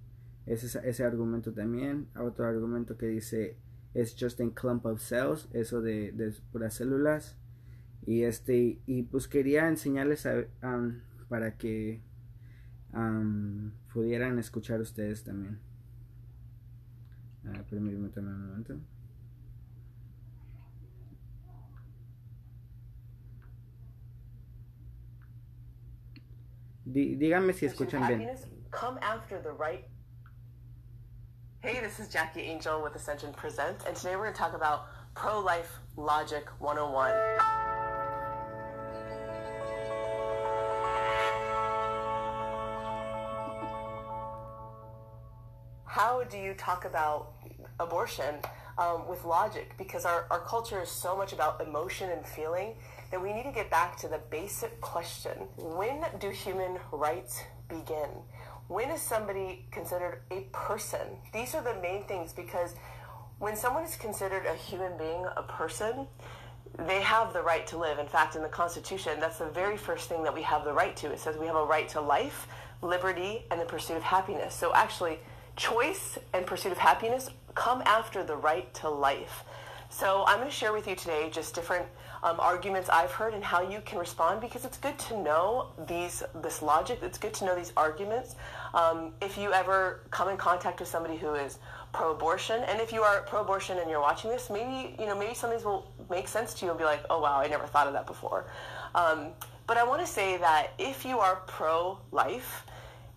Ese, ese argumento también. Otro argumento que dice, it's just a clump of cells, eso de, de puras células. Y este, y pues quería enseñarles um, para que um, pudieran escuchar ustedes también. Uh, permítanme un momento. díganme si escuchan bien. Hey, this is Jackie Angel with Ascension Presents, and today we're going to talk about pro life logic 101. How do you talk about abortion um, with logic? Because our, our culture is so much about emotion and feeling that we need to get back to the basic question when do human rights begin? When is somebody considered a person? These are the main things because when someone is considered a human being, a person, they have the right to live. In fact, in the Constitution, that's the very first thing that we have the right to. It says we have a right to life, liberty, and the pursuit of happiness. So actually, choice and pursuit of happiness come after the right to life. So I'm going to share with you today just different um, arguments I've heard and how you can respond because it's good to know these this logic. It's good to know these arguments. Um, if you ever come in contact with somebody who is pro-abortion, and if you are pro-abortion and you're watching this, maybe you know maybe some of these will make sense to you and be like, oh wow, I never thought of that before. Um, but I want to say that if you are pro-life,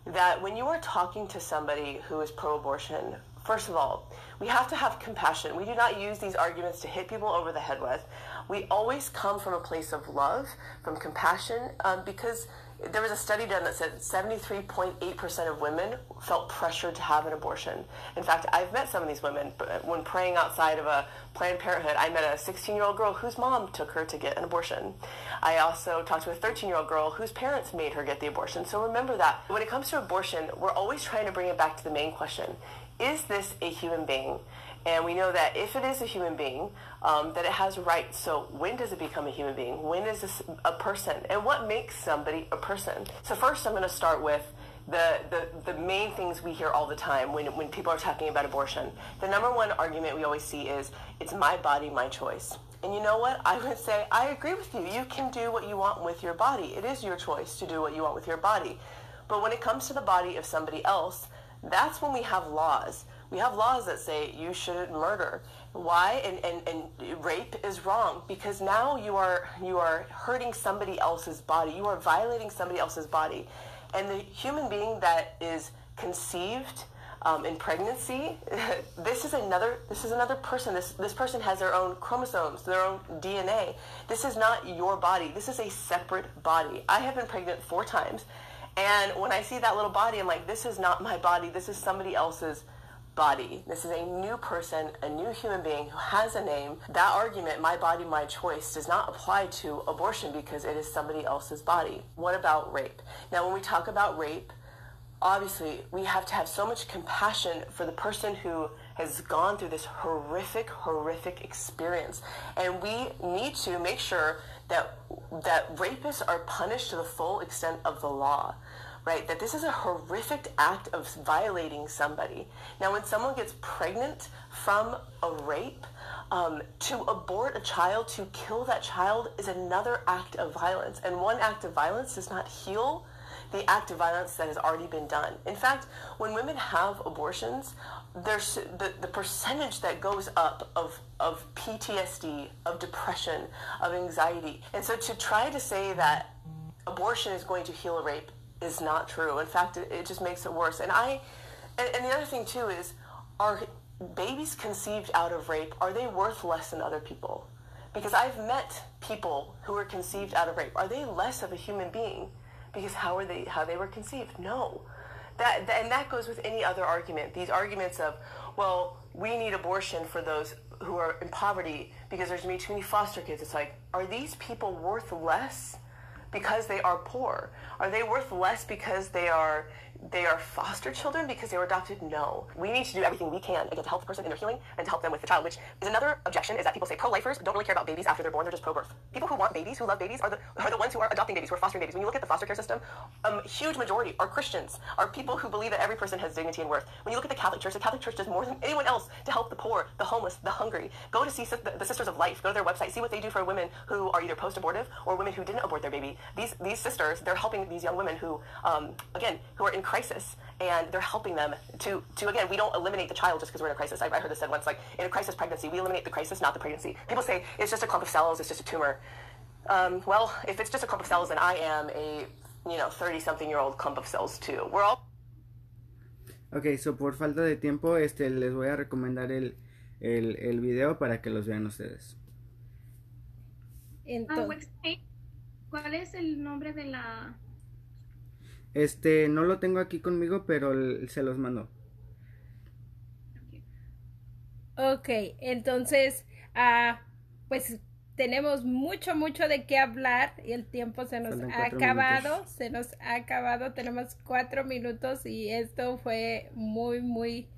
that when you are talking to somebody who is pro-abortion, first of all, we have to have compassion. We do not use these arguments to hit people over the head with we always come from a place of love, from compassion, um, because there was a study done that said 73.8% of women felt pressured to have an abortion. In fact, I've met some of these women. When praying outside of a Planned Parenthood, I met a 16 year old girl whose mom took her to get an abortion. I also talked to a 13 year old girl whose parents made her get the abortion. So remember that. When it comes to abortion, we're always trying to bring it back to the main question Is this a human being? And we know that if it is a human being, um, that it has rights. So when does it become a human being? When is this a person? And what makes somebody a person? So first I'm going to start with the, the, the main things we hear all the time when, when people are talking about abortion. The number one argument we always see is, it's my body, my choice. And you know what? I would say, I agree with you. You can do what you want with your body. It is your choice to do what you want with your body. But when it comes to the body of somebody else, that's when we have laws. We have laws that say you shouldn't murder. Why? And, and, and rape is wrong because now you are you are hurting somebody else's body. You are violating somebody else's body. And the human being that is conceived um, in pregnancy, this is another this is another person. This this person has their own chromosomes, their own DNA. This is not your body. This is a separate body. I have been pregnant four times, and when I see that little body, I'm like, this is not my body. This is somebody else's body. This is a new person, a new human being who has a name. That argument, my body, my choice, does not apply to abortion because it is somebody else's body. What about rape? Now, when we talk about rape, obviously we have to have so much compassion for the person who has gone through this horrific, horrific experience. And we need to make sure that that rapists are punished to the full extent of the law right? That this is a horrific act of violating somebody. Now, when someone gets pregnant from a rape, um, to abort a child, to kill that child, is another act of violence. And one act of violence does not heal the act of violence that has already been done. In fact, when women have abortions, there's the, the percentage that goes up of, of PTSD, of depression, of anxiety. And so to try to say that abortion is going to heal a rape is not true. In fact, it, it just makes it worse. And I, and, and the other thing too is, are babies conceived out of rape, are they worth less than other people? Because I've met people who were conceived out of rape. Are they less of a human being because how are they how they were conceived? No. That, and that goes with any other argument. These arguments of, well, we need abortion for those who are in poverty because there's going to be too many foster kids. It's like, are these people worth less because they are poor? Are they worth less because they are they are foster children because they were adopted? No. We need to do everything we can again to help the person in their healing and to help them with the child, which is another objection is that people say pro-lifers don't really care about babies after they're born, they're just pro-birth. People who want babies, who love babies, are the, are the ones who are adopting babies, who are fostering babies. When you look at the foster care system, um, huge majority are Christians, are people who believe that every person has dignity and worth. When you look at the Catholic Church, the Catholic Church does more than anyone else to help the poor, the homeless, the hungry. Go to see the, the Sisters of Life, go to their website, see what they do for women who are either post-abortive or women who didn't abort their baby. These, these sisters, they're helping these young women who, um, again, who are in crisis and they're helping them to, to again, we don't eliminate the child just because we're in a crisis. I, I heard this said once, like, in a crisis pregnancy, we eliminate the crisis, not the pregnancy. People say, it's just a clump of cells, it's just a tumor. Um, well, if it's just a clump of cells, then I am a, you know, 30-something-year-old clump of cells too. We're all... Ok, so por falta de tiempo, este, les voy a recomendar el, el, el video para que los vean ustedes. Entonces, ¿Cuál es el nombre de la este, no lo tengo aquí conmigo, pero se los mando. Ok, entonces, ah, pues tenemos mucho, mucho de qué hablar y el tiempo se nos ha acabado, se nos ha acabado, tenemos cuatro minutos y esto fue muy, muy,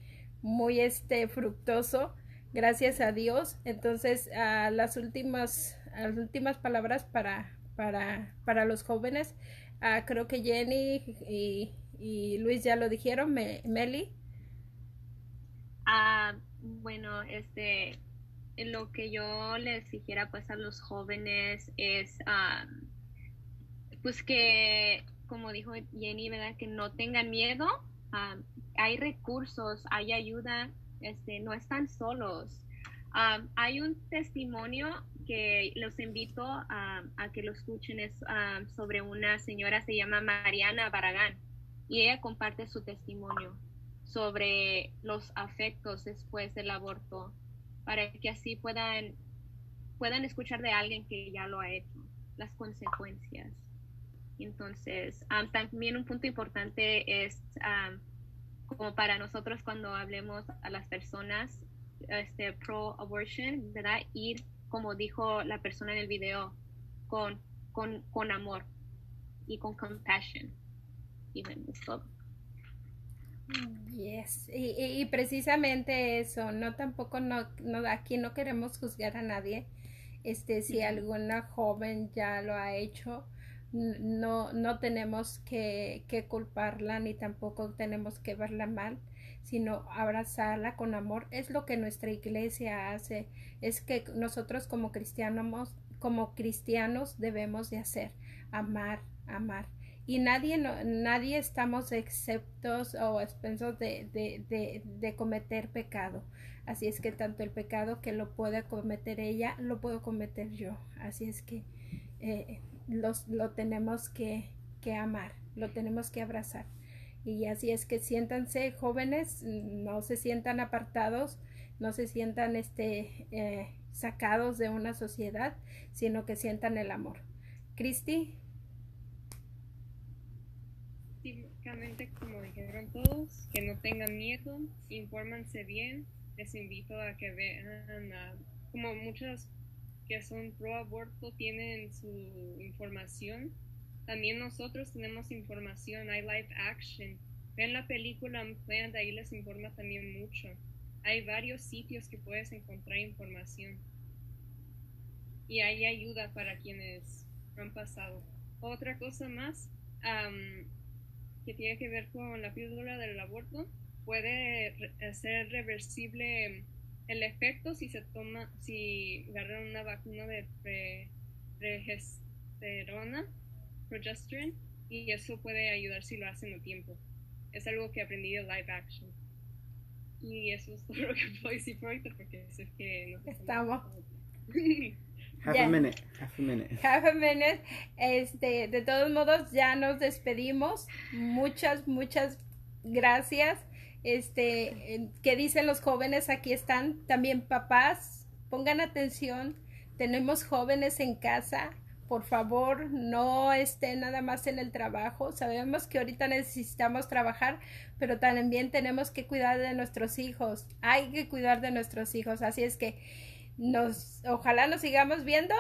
muy este fructoso, gracias a Dios. Entonces, a las últimas, las últimas palabras para, para, para los jóvenes. Ah, creo que Jenny y, Luis ya lo dijeron, Meli. Ah, bueno, este, lo que yo les dijera pues a los jóvenes es, ah, pues que, como dijo Jenny, ¿verdad? Que no tengan miedo. Ah, hay recursos, hay ayuda, este, no están solos. hay un testimonio que los invito a, que lo escuchen es sobre una señora, se llama Mariana Baragán, y ella comparte su testimonio sobre los afectos después del aborto, para que así puedan, puedan escuchar de alguien que ya lo ha hecho, las consecuencias. Entonces, también un punto importante es como para nosotros cuando hablemos a las personas este, pro-abortion, ¿verdad? Ir como dijo la persona en el video, con, con, con amor y con compassion. Y todo. Yes, y, y, precisamente eso, no tampoco, no, no, aquí no queremos juzgar a nadie, este, si alguna joven ya lo ha hecho, no, no tenemos que, que culparla ni tampoco tenemos que verla mal, sino abrazarla con amor. Es lo que nuestra iglesia hace, es que nosotros como cristianos, como cristianos debemos de hacer, amar, amar. Y nadie, nadie estamos exceptos o expensos de, de, de, cometer pecado. Así es que tanto el pecado que lo puede cometer ella, lo puedo cometer yo. Así es que eh, los, lo tenemos que, que amar, lo tenemos que abrazar. Y así es que siéntanse jóvenes, no se sientan apartados, no se sientan este, eh, sacados de una sociedad, sino que sientan el amor. Cristi. Básicamente, como dijeron todos, que no tengan miedo, infórmanse bien. Les invito a que vean, como muchas que son pro aborto tienen su información también nosotros tenemos información, hay live action. Ven la película Unplanned, ahí les informa también mucho. Hay varios sitios que puedes encontrar información. Y hay ayuda para quienes han pasado. Otra cosa más que tiene que ver con la píldora del aborto, puede ser reversible el efecto si se toma, si agarran una vacuna de progesterona progesterone y eso puede ayudar si lo hacen a tiempo. Es algo que aprendí de live action. Y eso es todo lo que puedo decir por ahorita porque sé que no estamos. Half a minute, half a minute. Half a minute. Este, de todos modos, ya nos despedimos. Muchas, muchas gracias. Este, ¿qué dicen los jóvenes? Aquí están también papás. Pongan atención. Tenemos jóvenes en casa. Por favor, no estén nada más en el trabajo. Sabemos que ahorita necesitamos trabajar, pero también tenemos que cuidar de nuestros hijos. Hay que cuidar de nuestros hijos. Así es que nos, ojalá nos sigamos viendo